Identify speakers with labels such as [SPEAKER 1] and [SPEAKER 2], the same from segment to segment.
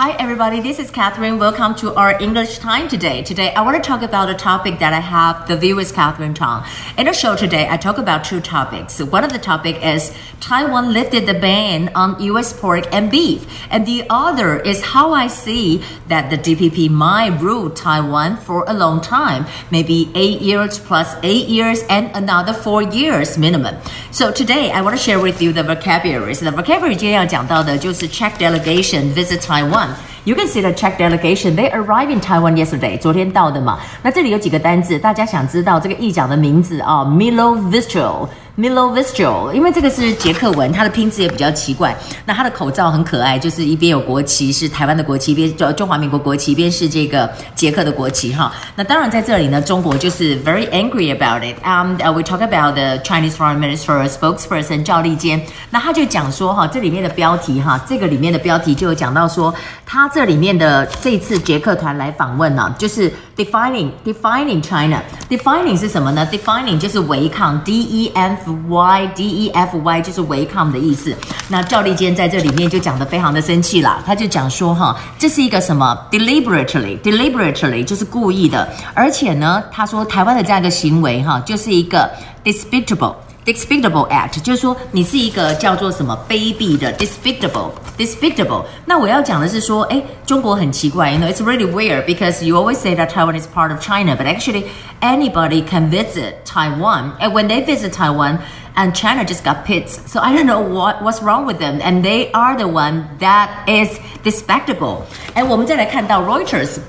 [SPEAKER 1] Hi, everybody. This is Catherine. Welcome to our English time today. Today, I want to talk about a topic that I have the view is Catherine Tong. In the show today, I talk about two topics. One of the topic is Taiwan lifted the ban on U.S. pork and beef, and the other is how I see that the DPP might rule Taiwan for a long time, maybe eight years plus eight years and another four years minimum. So today, I want to share with you the vocabularies. The vocabulary 今天要讲到的就是 Czech delegation visit Taiwan。 You can see the Czech delegation. They arrived in Taiwan yesterday. 昨天到的嘛。那这里有几个单字，大家想知道这个议长的名字啊？Milo Vistro。Milo Vistro，因为这个是捷克文，它的拼字也比较奇怪。那它的口罩很可爱，就是一边有国旗是台湾的国旗，一边中中华民国国旗，一边是这个捷克的国旗哈。那当然在这里呢，中国就是 very angry about it. Um, we talk about the Chinese Foreign Minister spokesperson 赵立坚，那他就讲说哈，这里面的标题哈，这个里面的标题就有讲到说，他这里面的这次捷克团来访问呢，就是 defining defining China. Defining 是什么呢？Defining 就是违抗，D E F Y D E F Y 就是违抗的意思。那赵立坚在这里面就讲的非常的生气啦，他就讲说哈，这是一个什么 deliberately deliberately 就是故意的，而且呢，他说台湾的这样一个行为哈，就是一个 despicable。despicable act，就是说你是一个叫做什么卑鄙的 despicable，despicable。那我要讲的是说，哎，中国很奇怪，you know it's really weird because you always say that Taiwan is part of China, but actually anybody can visit Taiwan, and when they visit Taiwan. And China just got pissed. So I don't know what what's wrong with them. And they are the one that is despicable. And 我们再来看到 Reuters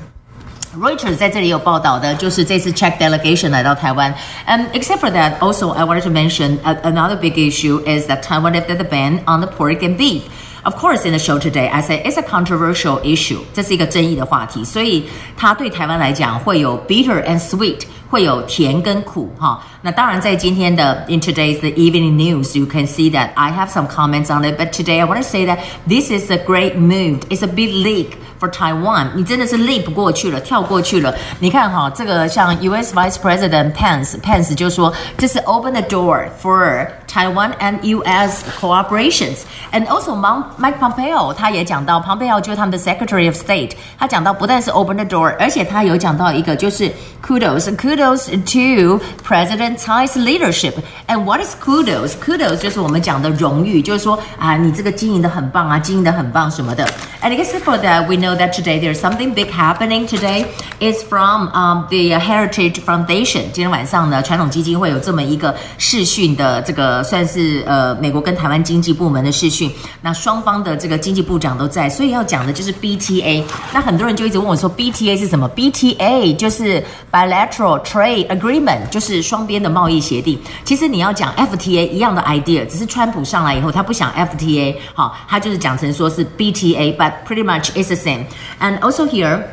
[SPEAKER 1] Reuters 在这里有报道的，就是这次 Czech delegation 来到台湾。And except for that, also I wanted to mention another big issue is that Taiwan lifted the ban on the pork and beef. Of course, in the show today, I say it's a controversial issue. 这是一个争议的话题，所以它对台湾来讲会有 bitter and sweet，会有甜跟苦哈。那当然，在今天的 in today's the evening news, you can see that I have some comments on it. But today, I want to say that this is a great move. It's a big leap for Taiwan. 你真的是 leap 过去了，跳过去了。你看哈，这个像 U.S. Vice President Pence Pence 就说这是 open the door for Taiwan and U.S. cooperations. And also Mike Pompeo 他也讲到，Pompeo 就是他们的 Secretary of State，他讲到不但是 open the door，而且他有讲到一个就是 kudos kudos to President。Tsai's leadership. And what is kudos? Kudos 就是我们讲的荣誉，就是说啊，你这个经营的很棒啊，经营的很棒什么的。And except for that, we know that today there's something big happening. Today is from um the Heritage Foundation. 今天晚上呢，传统基金会有这么一个视讯的这个算是呃美国跟台湾经济部门的视讯。那双方的这个经济部长都在，所以要讲的就是 BTA。那很多人就一直问我说 BTA 是什么？BTA 就是 Bilateral Trade Agreement，就是双边。的贸易协定，其实你要讲 FTA 一样的 idea，只是川普上来以后，他不想 FTA，好，他就是讲成说是 BTA，but pretty much it's the same. person. And also here,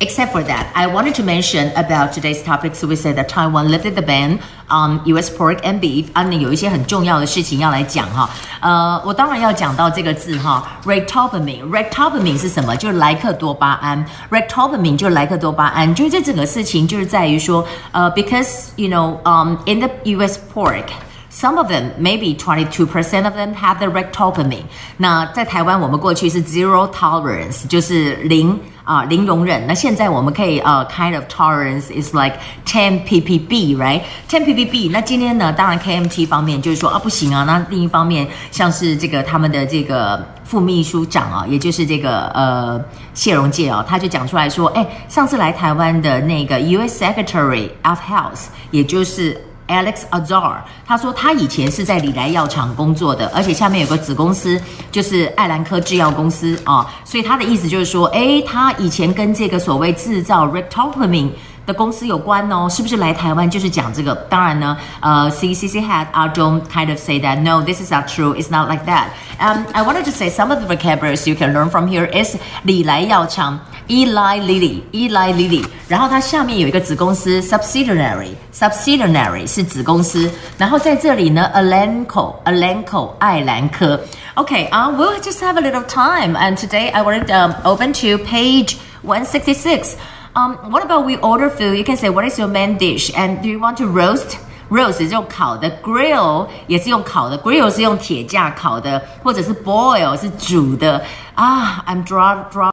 [SPEAKER 1] Except for that, I wanted to mention about today's topic. So we said that Taiwan lifted the ban on U.S. pork and beef。啊，那有一些很重要的事情要来讲哈。呃，我当然要讲到这个字哈，ractopamine。ractopamine 是什么？就是莱克多巴胺。ractopamine 就是莱克多巴胺。就是这整个事情就是在于说，呃，because you know，um，in the U.S. pork。Some of them, maybe twenty-two percent of them have the rectopamy 那在台湾，我们过去是 zero tolerance，就是零啊零容忍。那现在我们可以呃 kind of tolerance is like ten ppb，right？ten ppb。那今天呢，当然 KMT 方面就是说啊不行啊。那另一方面，像是这个他们的这个副秘书长啊，也就是这个呃谢荣介啊，他就讲出来说，哎，上次来台湾的那个 U.S. Secretary of Health，也就是。Alex Azar，他说他以前是在李来药厂工作的，而且下面有个子公司就是艾兰科制药公司啊，所以他的意思就是说，哎，他以前跟这个所谓制造 r e t o p a m i n e。的公司有关哦，是不是来台湾就是讲这个？当然呢，呃，CCC had our dome kind of say that no, this is not true, it's not like that. Um, I wanted to say some of the vocabularies you can learn from here is 礼来药厂 Lilly, Eli Lilly，然后它下面有一个子公司 subsidiary, subsidiary 是子公司，然后在这里呢 Elanco, Elanco uh, we'll just have a little time, and today I wanted to um, open to page 166. Um, what about we order food? You can say what is your main dish, and do you want to roast? roast 是用烤的，grill 也是用烤的，grill 是用铁架烤的，或者是 boil 是煮的啊。I'm draw draw.